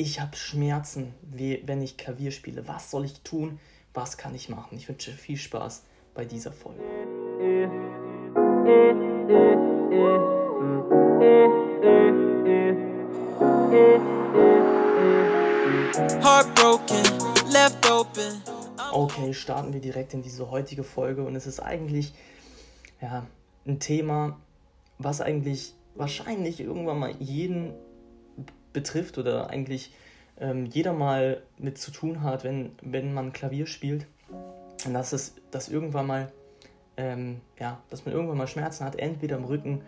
Ich habe Schmerzen, wie- wenn ich Klavier spiele. Was soll ich tun? Was kann ich machen? Ich wünsche viel Spaß bei dieser Folge. Okay, starten wir direkt in diese heutige Folge und es ist eigentlich ja, ein Thema, was eigentlich wahrscheinlich irgendwann mal jeden betrifft oder eigentlich ähm, jeder mal mit zu tun hat, wenn, wenn man Klavier spielt. Und das ist, dass irgendwann mal, ähm, ja, dass man irgendwann mal Schmerzen hat, entweder im Rücken,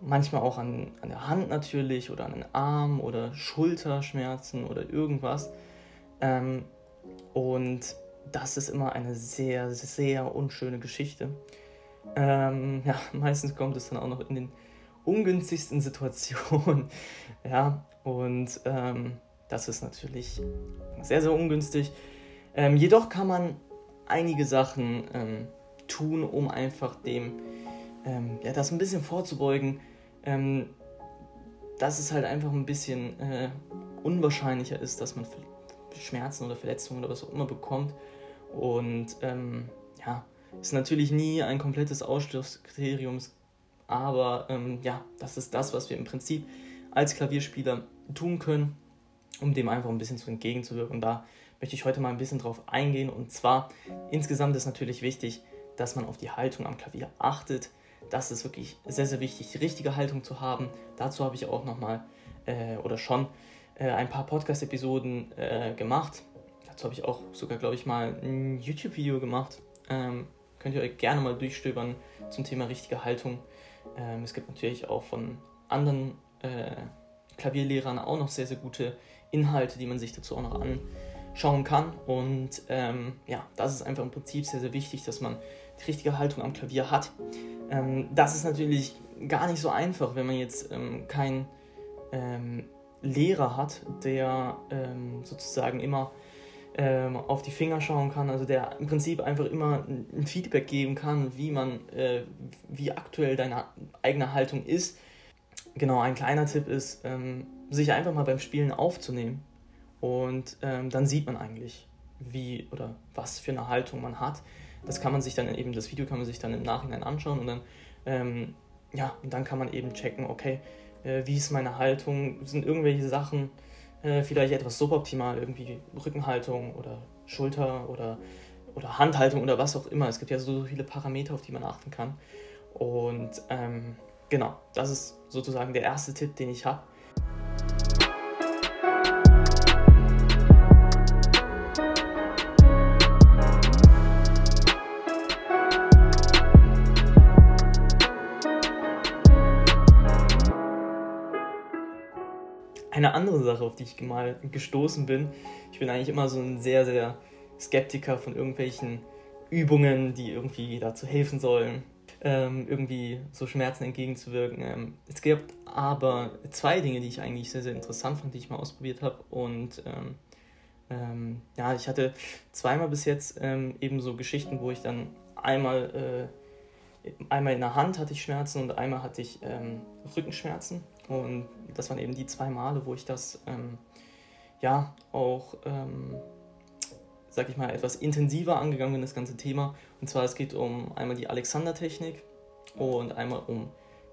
manchmal auch an, an der Hand natürlich oder an den Arm oder Schulterschmerzen oder irgendwas. Ähm, und das ist immer eine sehr, sehr unschöne Geschichte. Ähm, ja, meistens kommt es dann auch noch in den ungünstigsten Situationen. ja, und ähm, das ist natürlich sehr, sehr ungünstig. Ähm, jedoch kann man einige Sachen ähm, tun, um einfach dem, ähm, ja, das ein bisschen vorzubeugen, ähm, dass es halt einfach ein bisschen äh, unwahrscheinlicher ist, dass man Schmerzen oder Verletzungen oder was auch immer bekommt. Und ähm, ja, ist natürlich nie ein komplettes Ausschlusskriterium, aber ähm, ja, das ist das, was wir im Prinzip als Klavierspieler tun können, um dem einfach ein bisschen zu entgegenzuwirken. Und da möchte ich heute mal ein bisschen drauf eingehen. Und zwar, insgesamt ist natürlich wichtig, dass man auf die Haltung am Klavier achtet. Das ist wirklich sehr, sehr wichtig, die richtige Haltung zu haben. Dazu habe ich auch nochmal äh, oder schon äh, ein paar Podcast-Episoden äh, gemacht. Dazu habe ich auch sogar, glaube ich, mal ein YouTube-Video gemacht. Ähm, könnt ihr euch gerne mal durchstöbern zum Thema richtige Haltung. Ähm, es gibt natürlich auch von anderen äh, Klavierlehrern auch noch sehr, sehr gute Inhalte, die man sich dazu auch noch anschauen kann. Und ähm, ja, das ist einfach im Prinzip sehr, sehr wichtig, dass man die richtige Haltung am Klavier hat. Ähm, das ist natürlich gar nicht so einfach, wenn man jetzt ähm, kein ähm, Lehrer hat, der ähm, sozusagen immer ähm, auf die Finger schauen kann, also der im Prinzip einfach immer ein Feedback geben kann, wie man, äh, wie aktuell deine eigene Haltung ist. Genau, ein kleiner Tipp ist, ähm, sich einfach mal beim Spielen aufzunehmen und ähm, dann sieht man eigentlich, wie oder was für eine Haltung man hat. Das kann man sich dann eben, das Video kann man sich dann im Nachhinein anschauen und dann, ähm, ja, und dann kann man eben checken, okay, äh, wie ist meine Haltung, sind irgendwelche Sachen, äh, vielleicht etwas suboptimal, irgendwie Rückenhaltung oder Schulter oder, oder Handhaltung oder was auch immer. Es gibt ja so viele Parameter, auf die man achten kann. Und ähm, genau, das ist sozusagen der erste Tipp, den ich habe. Eine andere Sache, auf die ich mal gestoßen bin, ich bin eigentlich immer so ein sehr, sehr Skeptiker von irgendwelchen Übungen, die irgendwie dazu helfen sollen, ähm, irgendwie so Schmerzen entgegenzuwirken. Ähm, es gibt aber zwei Dinge, die ich eigentlich sehr, sehr interessant fand, die ich mal ausprobiert habe. Und ähm, ähm ja, ich hatte zweimal bis jetzt ähm, eben so Geschichten, wo ich dann einmal, äh, einmal in der Hand hatte ich Schmerzen und einmal hatte ich ähm, Rückenschmerzen. Und das waren eben die zwei Male, wo ich das ja auch sag ich mal, etwas intensiver angegangen bin, das ganze Thema. Und zwar, es geht um einmal die Alexander-Technik und einmal um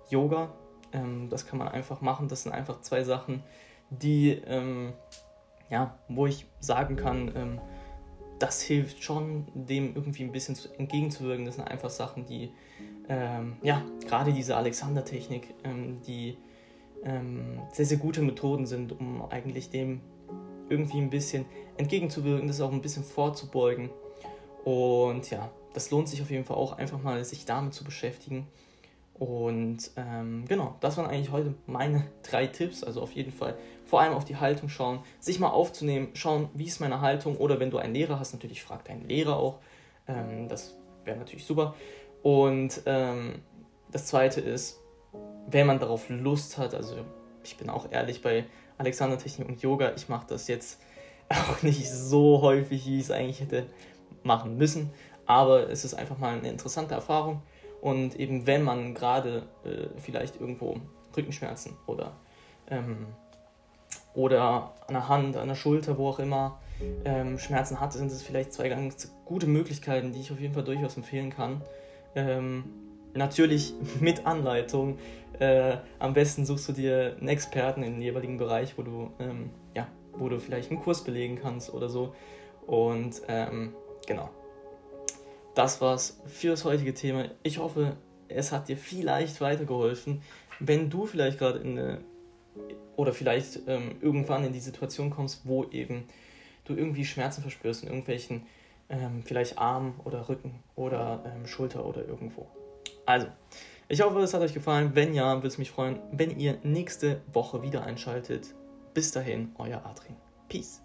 Yoga. Ähm, das kann man einfach machen. Das sind einfach zwei Sachen, die, ähm, ja, wo ich sagen kann, ähm, das hilft schon, dem irgendwie ein bisschen zu, entgegenzuwirken. Das sind einfach Sachen, die, ähm, ja, gerade diese Alexander-Technik, ähm, die ähm, sehr, sehr gute Methoden sind, um eigentlich dem irgendwie ein bisschen entgegenzuwirken, das auch ein bisschen vorzubeugen. Und ja, das lohnt sich auf jeden Fall auch einfach mal, sich damit zu beschäftigen. Und ähm, genau, das waren eigentlich heute meine drei Tipps. Also auf jeden Fall vor allem auf die Haltung schauen, sich mal aufzunehmen, schauen, wie ist meine Haltung. Oder wenn du einen Lehrer hast, natürlich frag deinen Lehrer auch. Ähm, das wäre natürlich super. Und ähm, das zweite ist, wenn man darauf Lust hat, also ich bin auch ehrlich bei Alexander Technik und Yoga, ich mache das jetzt auch nicht so häufig, wie ich es eigentlich hätte machen müssen. Aber es ist einfach mal eine interessante Erfahrung. Und eben wenn man gerade äh, vielleicht irgendwo Rückenschmerzen oder, ähm, oder an der Hand, an der Schulter, wo auch immer ähm, Schmerzen hat, sind es vielleicht zwei ganz gute Möglichkeiten, die ich auf jeden Fall durchaus empfehlen kann. Ähm, natürlich mit Anleitung. Äh, am besten suchst du dir einen Experten in den jeweiligen Bereich, wo du, ähm, ja, wo du vielleicht einen Kurs belegen kannst oder so. Und ähm, genau das war's für das heutige Thema. Ich hoffe, es hat dir vielleicht weitergeholfen. Wenn du vielleicht gerade in eine oder vielleicht ähm, irgendwann in die Situation kommst, wo eben du irgendwie Schmerzen verspürst in irgendwelchen ähm, vielleicht Arm oder Rücken oder ähm, Schulter oder irgendwo. Also, ich hoffe, es hat euch gefallen. Wenn ja, würde es mich freuen, wenn ihr nächste Woche wieder einschaltet. Bis dahin, euer Adrian. Peace.